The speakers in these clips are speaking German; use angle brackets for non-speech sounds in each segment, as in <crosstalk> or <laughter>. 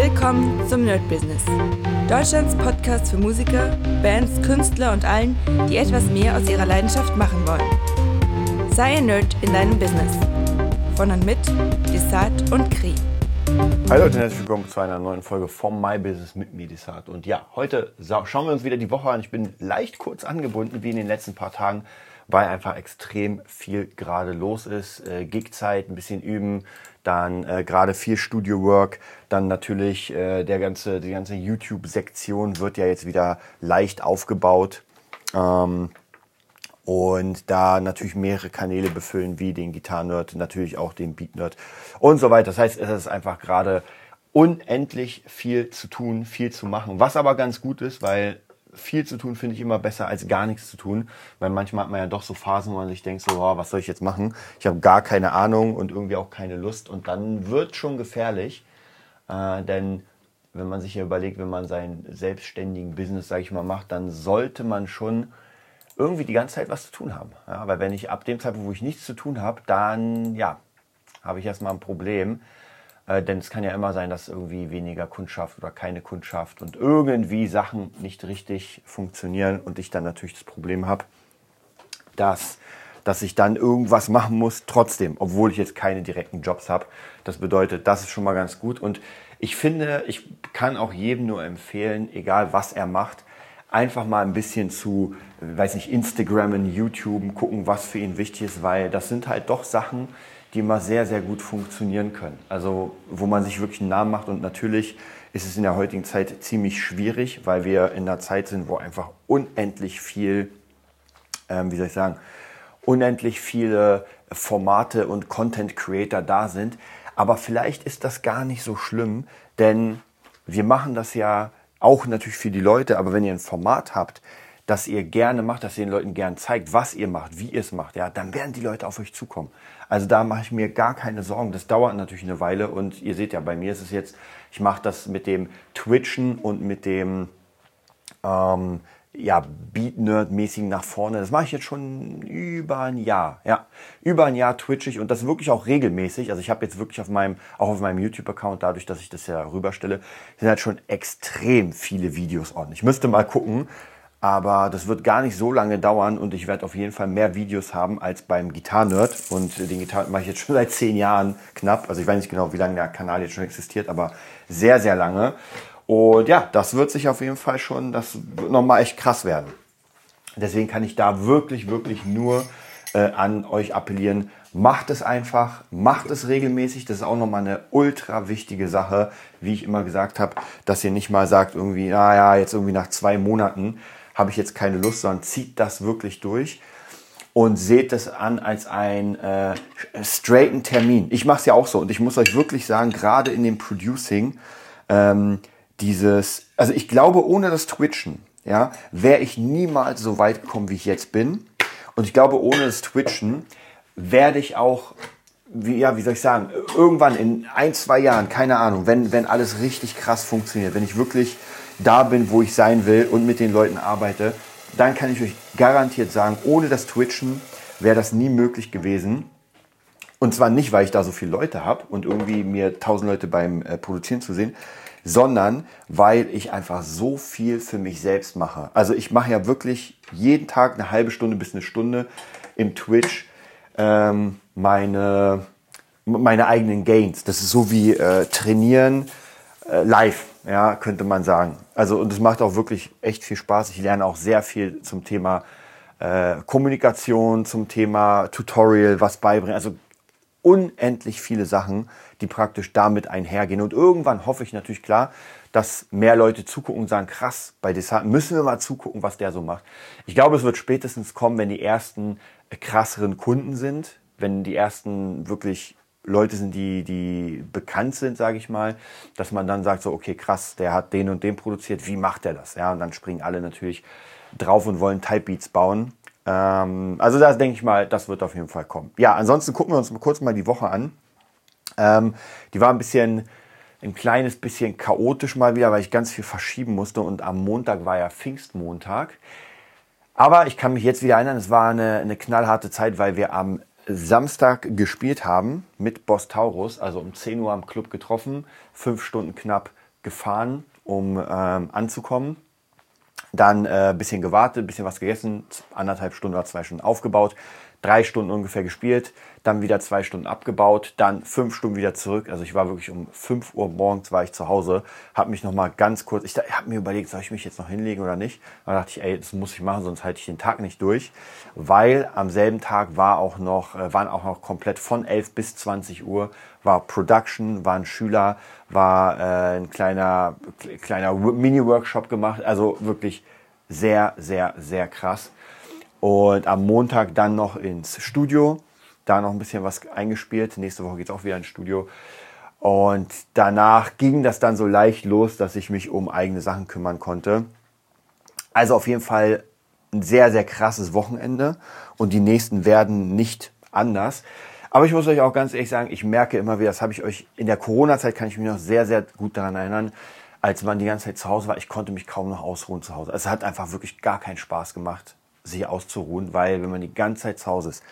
Willkommen zum Nerd Business. Deutschlands Podcast für Musiker, Bands, Künstler und allen, die etwas mehr aus ihrer Leidenschaft machen wollen. Sei ein Nerd in deinem Business. Von und mit Desart und Kri. Hallo Leute, herzlich willkommen zu einer neuen Folge vom My Business mit mir, Desart. Und ja, heute schauen wir uns wieder die Woche an. Ich bin leicht kurz angebunden, wie in den letzten paar Tagen, weil einfach extrem viel gerade los ist. Äh, Gigzeit, ein bisschen üben, dann äh, gerade viel Studio Work, dann natürlich äh, der ganze, die ganze YouTube-Sektion wird ja jetzt wieder leicht aufgebaut. Ähm, und da natürlich mehrere Kanäle befüllen, wie den Gitarren-Nerd, natürlich auch den Beat-Nerd und so weiter. Das heißt, es ist einfach gerade unendlich viel zu tun, viel zu machen. Was aber ganz gut ist, weil viel zu tun finde ich immer besser als gar nichts zu tun, weil manchmal hat man ja doch so Phasen, wo man sich denkt, so, oh, was soll ich jetzt machen? Ich habe gar keine Ahnung und irgendwie auch keine Lust und dann wird schon gefährlich, äh, denn wenn man sich ja überlegt, wenn man seinen selbstständigen Business, sage ich mal, macht, dann sollte man schon irgendwie die ganze Zeit was zu tun haben. Ja, weil wenn ich ab dem Zeitpunkt, wo ich nichts zu tun habe, dann ja, habe ich erstmal ein Problem. Äh, denn es kann ja immer sein, dass irgendwie weniger Kundschaft oder keine Kundschaft und irgendwie Sachen nicht richtig funktionieren und ich dann natürlich das Problem habe, dass, dass ich dann irgendwas machen muss, trotzdem, obwohl ich jetzt keine direkten Jobs habe. Das bedeutet, das ist schon mal ganz gut. Und ich finde, ich kann auch jedem nur empfehlen, egal was er macht, einfach mal ein bisschen zu, weiß nicht, Instagrammen, YouTube, gucken, was für ihn wichtig ist, weil das sind halt doch Sachen, die immer sehr, sehr gut funktionieren können. Also wo man sich wirklich einen Namen macht und natürlich ist es in der heutigen Zeit ziemlich schwierig, weil wir in einer Zeit sind, wo einfach unendlich viel, ähm, wie soll ich sagen, unendlich viele Formate und Content Creator da sind. Aber vielleicht ist das gar nicht so schlimm, denn wir machen das ja auch natürlich für die Leute, aber wenn ihr ein Format habt, das ihr gerne macht, dass ihr den Leuten gern zeigt, was ihr macht, wie ihr es macht, ja, dann werden die Leute auf euch zukommen. Also da mache ich mir gar keine Sorgen. Das dauert natürlich eine Weile und ihr seht ja, bei mir ist es jetzt, ich mache das mit dem Twitchen und mit dem ähm, ja, Beat-Nerd-mäßigen nach vorne. Das mache ich jetzt schon über ein Jahr. Ja, über ein Jahr twitche ich und das wirklich auch regelmäßig. Also ich habe jetzt wirklich auf meinem, auch auf meinem YouTube-Account, dadurch, dass ich das ja rüberstelle, sind halt schon extrem viele Videos on. Ich müsste mal gucken, aber das wird gar nicht so lange dauern und ich werde auf jeden Fall mehr Videos haben als beim Gitarren-Nerd. Und den Gitarren mache ich jetzt schon <laughs> seit zehn Jahren knapp. Also ich weiß nicht genau, wie lange der Kanal jetzt schon existiert, aber sehr, sehr lange. Und ja, das wird sich auf jeden Fall schon, das wird nochmal echt krass werden. Deswegen kann ich da wirklich, wirklich nur äh, an euch appellieren. Macht es einfach, macht es regelmäßig. Das ist auch nochmal eine ultra wichtige Sache, wie ich immer gesagt habe, dass ihr nicht mal sagt, irgendwie, naja, jetzt irgendwie nach zwei Monaten habe ich jetzt keine Lust, sondern zieht das wirklich durch und seht es an als ein äh, straighten Termin. Ich mache es ja auch so und ich muss euch wirklich sagen, gerade in dem Producing, ähm, dieses, also ich glaube, ohne das Twitchen, ja, wäre ich niemals so weit gekommen, wie ich jetzt bin. Und ich glaube, ohne das Twitchen werde ich auch, wie, ja, wie soll ich sagen, irgendwann in ein, zwei Jahren, keine Ahnung, wenn, wenn alles richtig krass funktioniert, wenn ich wirklich da bin, wo ich sein will und mit den Leuten arbeite, dann kann ich euch garantiert sagen, ohne das Twitchen wäre das nie möglich gewesen. Und zwar nicht, weil ich da so viele Leute habe und irgendwie mir tausend Leute beim äh, Produzieren zu sehen, sondern weil ich einfach so viel für mich selbst mache. Also ich mache ja wirklich jeden Tag eine halbe Stunde bis eine Stunde im Twitch ähm, meine, meine eigenen Gains. Das ist so wie äh, trainieren live, ja, könnte man sagen. Also und es macht auch wirklich echt viel Spaß. Ich lerne auch sehr viel zum Thema äh, Kommunikation, zum Thema Tutorial, was beibringen. Also unendlich viele Sachen, die praktisch damit einhergehen. Und irgendwann hoffe ich natürlich klar, dass mehr Leute zugucken und sagen, krass, bei Desart müssen wir mal zugucken, was der so macht. Ich glaube, es wird spätestens kommen, wenn die ersten krasseren Kunden sind, wenn die ersten wirklich Leute sind, die, die bekannt sind, sage ich mal, dass man dann sagt so, okay, krass, der hat den und den produziert, wie macht er das? Ja, und dann springen alle natürlich drauf und wollen Type Beats bauen. Ähm, also da denke ich mal, das wird auf jeden Fall kommen. Ja, ansonsten gucken wir uns mal kurz mal die Woche an. Ähm, die war ein bisschen, ein kleines bisschen chaotisch mal wieder, weil ich ganz viel verschieben musste und am Montag war ja Pfingstmontag. Aber ich kann mich jetzt wieder erinnern, es war eine, eine knallharte Zeit, weil wir am Samstag gespielt haben mit Boss Taurus, also um 10 Uhr am Club getroffen, fünf Stunden knapp gefahren, um ähm, anzukommen. Dann äh, bisschen gewartet, bisschen was gegessen, anderthalb Stunden oder zwei Stunden aufgebaut, drei Stunden ungefähr gespielt, dann wieder zwei Stunden abgebaut, dann fünf Stunden wieder zurück. Also ich war wirklich um fünf Uhr morgens war ich zu Hause, habe mich noch mal ganz kurz, ich, habe mir überlegt, soll ich mich jetzt noch hinlegen oder nicht? Da dachte ich, ey, das muss ich machen, sonst halte ich den Tag nicht durch, weil am selben Tag war auch noch, äh, waren auch noch komplett von 11 bis 20 Uhr war Production, waren Schüler, war äh, ein kleiner kleiner Mini-Workshop gemacht, also wirklich sehr, sehr, sehr krass. Und am Montag dann noch ins Studio, da noch ein bisschen was eingespielt. Nächste Woche geht es auch wieder ins Studio. Und danach ging das dann so leicht los, dass ich mich um eigene Sachen kümmern konnte. Also auf jeden Fall ein sehr, sehr krasses Wochenende. Und die nächsten werden nicht anders. Aber ich muss euch auch ganz ehrlich sagen, ich merke immer wieder, das habe ich euch in der Corona-Zeit, kann ich mich noch sehr, sehr gut daran erinnern, als man die ganze Zeit zu Hause war, ich konnte mich kaum noch ausruhen zu Hause. Es hat einfach wirklich gar keinen Spaß gemacht, sich auszuruhen, weil wenn man die ganze Zeit zu Hause ist,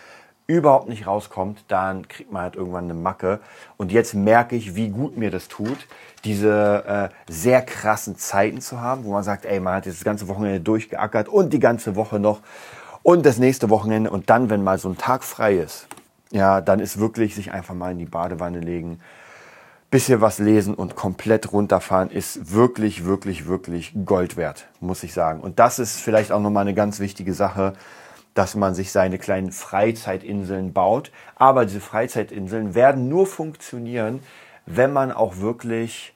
überhaupt nicht rauskommt, dann kriegt man halt irgendwann eine Macke. Und jetzt merke ich, wie gut mir das tut, diese äh, sehr krassen Zeiten zu haben, wo man sagt, ey, man hat jetzt das ganze Wochenende durchgeackert und die ganze Woche noch und das nächste Wochenende und dann, wenn mal so ein Tag frei ist, ja, dann ist wirklich sich einfach mal in die Badewanne legen, bisschen was lesen und komplett runterfahren ist wirklich, wirklich, wirklich Gold wert, muss ich sagen. Und das ist vielleicht auch nochmal eine ganz wichtige Sache, dass man sich seine kleinen Freizeitinseln baut. Aber diese Freizeitinseln werden nur funktionieren, wenn man auch wirklich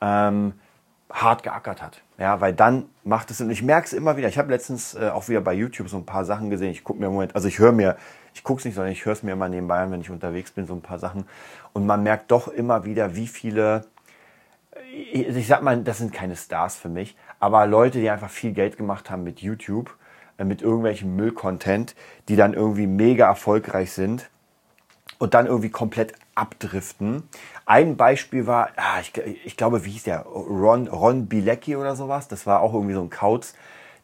ähm, hart geackert hat. Ja, weil dann macht es, und ich merke es immer wieder, ich habe letztens äh, auch wieder bei YouTube so ein paar Sachen gesehen, ich gucke mir im Moment, also ich höre mir, ich gucke es nicht, sondern ich höre es mir immer nebenbei an, wenn ich unterwegs bin, so ein paar Sachen. Und man merkt doch immer wieder, wie viele, ich sag mal, das sind keine Stars für mich, aber Leute, die einfach viel Geld gemacht haben mit YouTube, äh, mit irgendwelchen Müll-Content, die dann irgendwie mega erfolgreich sind und dann irgendwie komplett abdriften. Ein Beispiel war, ah, ich, ich, glaube, wie hieß der? Ron, Ron Bilecki oder sowas. Das war auch irgendwie so ein Kauz,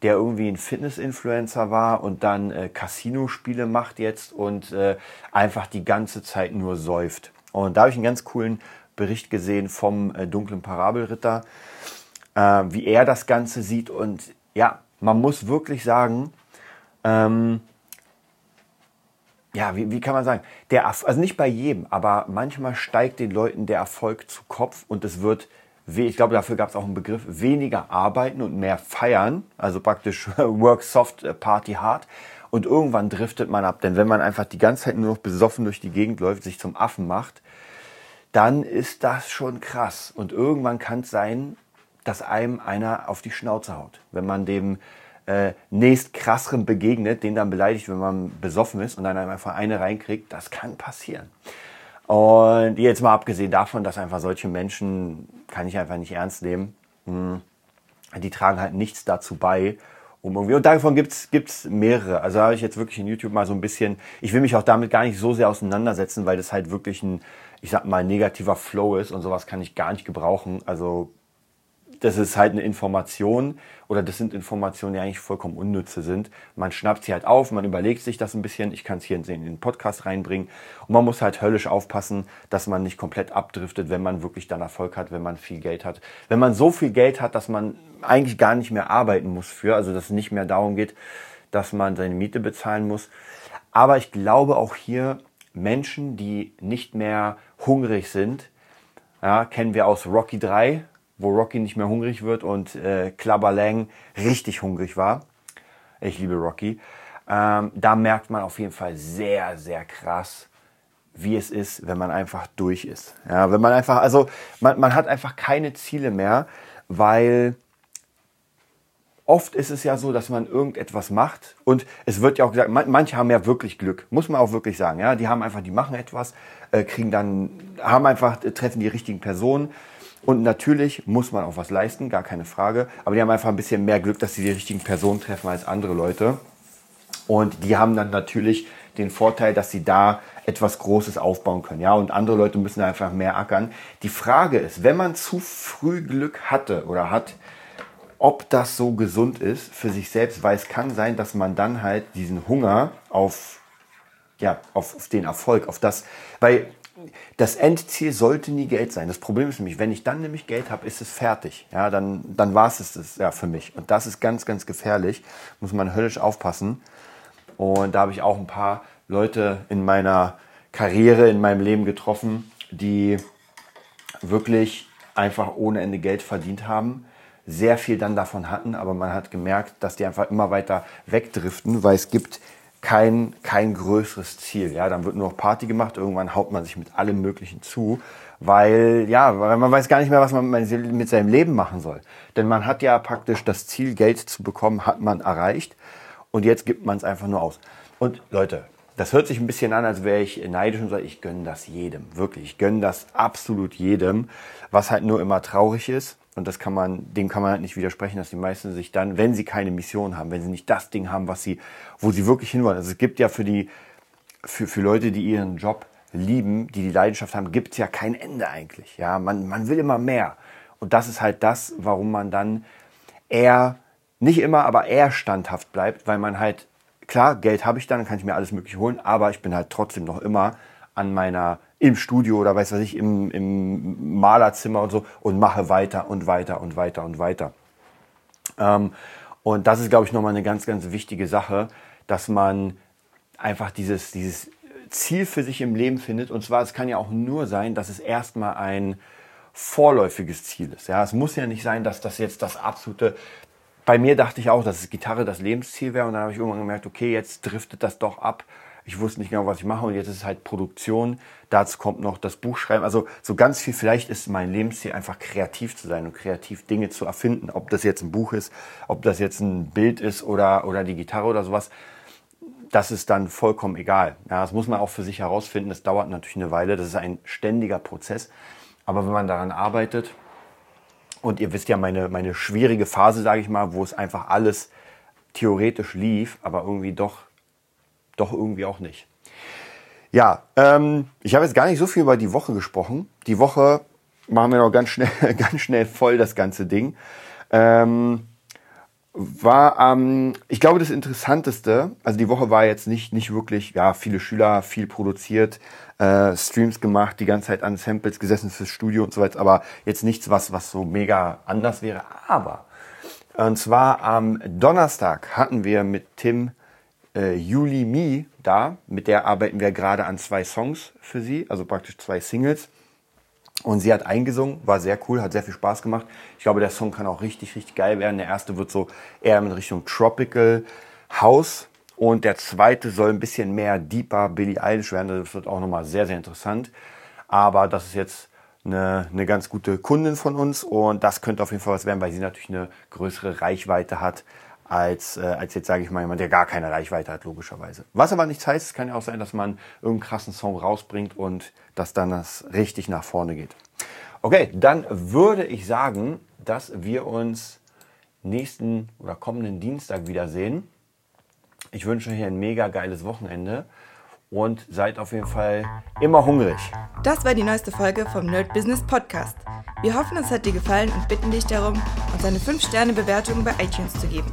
der irgendwie ein Fitness-Influencer war und dann äh, Casino-Spiele macht jetzt und äh, einfach die ganze Zeit nur säuft. Und da habe ich einen ganz coolen Bericht gesehen vom äh, dunklen Parabelritter, äh, wie er das Ganze sieht. Und ja, man muss wirklich sagen, ähm, ja, wie, wie kann man sagen, der, also nicht bei jedem, aber manchmal steigt den Leuten der Erfolg zu Kopf und es wird, ich glaube, dafür gab es auch einen Begriff, weniger arbeiten und mehr feiern, also praktisch <laughs> Work Soft, äh, Party Hard. Und irgendwann driftet man ab, denn wenn man einfach die ganze Zeit nur noch besoffen durch die Gegend läuft, sich zum Affen macht, dann ist das schon krass. Und irgendwann kann es sein, dass einem einer auf die Schnauze haut. Wenn man dem äh, nächst krasseren begegnet, den dann beleidigt, wenn man besoffen ist und dann einfach eine reinkriegt, das kann passieren. Und jetzt mal abgesehen davon, dass einfach solche Menschen kann ich einfach nicht ernst nehmen. Hm, die tragen halt nichts dazu bei, um irgendwie, und davon gibt's gibt's mehrere. Also habe ich jetzt wirklich in YouTube mal so ein bisschen, ich will mich auch damit gar nicht so sehr auseinandersetzen, weil das halt wirklich ein, ich sag mal, negativer Flow ist und sowas kann ich gar nicht gebrauchen. Also das ist halt eine Information oder das sind Informationen, die eigentlich vollkommen unnütze sind. Man schnappt sie halt auf, man überlegt sich das ein bisschen. Ich kann es hier in den Podcast reinbringen. Und man muss halt höllisch aufpassen, dass man nicht komplett abdriftet, wenn man wirklich dann Erfolg hat, wenn man viel Geld hat. Wenn man so viel Geld hat, dass man eigentlich gar nicht mehr arbeiten muss für, also dass es nicht mehr darum geht, dass man seine Miete bezahlen muss. Aber ich glaube auch hier Menschen, die nicht mehr hungrig sind, ja, kennen wir aus Rocky 3, wo Rocky nicht mehr hungrig wird und äh, Clubber Lang richtig hungrig war. Ich liebe Rocky. Ähm, da merkt man auf jeden Fall sehr, sehr krass, wie es ist, wenn man einfach durch ist. Ja, wenn man einfach, also man, man hat einfach keine Ziele mehr, weil oft ist es ja so, dass man irgendetwas macht und es wird ja auch gesagt, manche haben ja wirklich Glück, muss man auch wirklich sagen. Ja, die haben einfach, die machen etwas, äh, kriegen dann, haben einfach, treffen die richtigen Personen und natürlich muss man auch was leisten, gar keine Frage. Aber die haben einfach ein bisschen mehr Glück, dass sie die richtigen Personen treffen als andere Leute. Und die haben dann natürlich den Vorteil, dass sie da etwas Großes aufbauen können. Ja, und andere Leute müssen einfach mehr ackern. Die Frage ist, wenn man zu früh Glück hatte oder hat, ob das so gesund ist für sich selbst, weil es kann sein, dass man dann halt diesen Hunger auf, ja, auf, auf den Erfolg, auf das, weil das Endziel sollte nie Geld sein. Das Problem ist nämlich, wenn ich dann nämlich Geld habe, ist es fertig. Ja, dann, dann war es es ja für mich. Und das ist ganz, ganz gefährlich. Muss man höllisch aufpassen. Und da habe ich auch ein paar Leute in meiner Karriere, in meinem Leben getroffen, die wirklich einfach ohne Ende Geld verdient haben, sehr viel dann davon hatten, aber man hat gemerkt, dass die einfach immer weiter wegdriften, weil es gibt kein, kein größeres Ziel. Ja, dann wird nur noch Party gemacht, irgendwann haut man sich mit allem Möglichen zu, weil, ja, weil man weiß gar nicht mehr, was man mit seinem Leben machen soll. Denn man hat ja praktisch das Ziel, Geld zu bekommen, hat man erreicht und jetzt gibt man es einfach nur aus. Und Leute, das hört sich ein bisschen an, als wäre ich neidisch und sage, ich gönne das jedem. Wirklich, ich gönne das absolut jedem. Was halt nur immer traurig ist, und das kann man, dem kann man halt nicht widersprechen, dass die meisten sich dann, wenn sie keine Mission haben, wenn sie nicht das Ding haben, was sie, wo sie wirklich hinwollen. Also es gibt ja für die, für, für Leute, die ihren Job lieben, die die Leidenschaft haben, gibt es ja kein Ende eigentlich. Ja, man, man will immer mehr. Und das ist halt das, warum man dann eher, nicht immer, aber eher standhaft bleibt, weil man halt, klar, Geld habe ich dann, kann ich mir alles mögliche holen, aber ich bin halt trotzdem noch immer an meiner im Studio oder weiß was ich, im, im Malerzimmer und so und mache weiter und weiter und weiter und weiter. Ähm, und das ist, glaube ich, nochmal eine ganz, ganz wichtige Sache, dass man einfach dieses, dieses Ziel für sich im Leben findet. Und zwar, es kann ja auch nur sein, dass es erstmal ein vorläufiges Ziel ist. Ja, es muss ja nicht sein, dass das jetzt das absolute. Bei mir dachte ich auch, dass es Gitarre das Lebensziel wäre. Und dann habe ich irgendwann gemerkt, okay, jetzt driftet das doch ab ich wusste nicht genau, was ich mache und jetzt ist es halt Produktion. Dazu kommt noch das Buchschreiben. Also so ganz viel, vielleicht ist mein Lebensziel einfach kreativ zu sein und kreativ Dinge zu erfinden. Ob das jetzt ein Buch ist, ob das jetzt ein Bild ist oder, oder die Gitarre oder sowas. Das ist dann vollkommen egal. Ja, das muss man auch für sich herausfinden. Das dauert natürlich eine Weile. Das ist ein ständiger Prozess. Aber wenn man daran arbeitet, und ihr wisst ja meine, meine schwierige Phase, sage ich mal, wo es einfach alles theoretisch lief, aber irgendwie doch doch irgendwie auch nicht. Ja, ähm, ich habe jetzt gar nicht so viel über die Woche gesprochen. Die Woche machen wir noch ganz schnell, <laughs> ganz schnell voll das ganze Ding. Ähm, war, ähm, ich glaube, das Interessanteste, also die Woche war jetzt nicht, nicht wirklich, ja, viele Schüler, viel produziert, äh, Streams gemacht, die ganze Zeit an Samples gesessen fürs Studio und so weiter, aber jetzt nichts, was, was so mega anders wäre. Aber, und zwar am Donnerstag hatten wir mit Tim äh, Juli Mi da. Mit der arbeiten wir gerade an zwei Songs für sie, also praktisch zwei Singles. Und sie hat eingesungen, war sehr cool, hat sehr viel Spaß gemacht. Ich glaube, der Song kann auch richtig, richtig geil werden. Der erste wird so eher in Richtung Tropical House und der zweite soll ein bisschen mehr deeper Billie Eilish werden. Das wird auch nochmal sehr, sehr interessant. Aber das ist jetzt eine, eine ganz gute Kundin von uns und das könnte auf jeden Fall was werden, weil sie natürlich eine größere Reichweite hat als, äh, als jetzt, sage ich mal, jemand, der gar keine Reichweite hat, logischerweise. Was aber nichts heißt, es kann ja auch sein, dass man irgendeinen krassen Song rausbringt und dass dann das richtig nach vorne geht. Okay, dann würde ich sagen, dass wir uns nächsten oder kommenden Dienstag wiedersehen. Ich wünsche euch ein mega geiles Wochenende und seid auf jeden Fall immer hungrig. Das war die neueste Folge vom Nerd Business Podcast. Wir hoffen, es hat dir gefallen und bitten dich darum, uns eine 5-Sterne-Bewertung bei iTunes zu geben.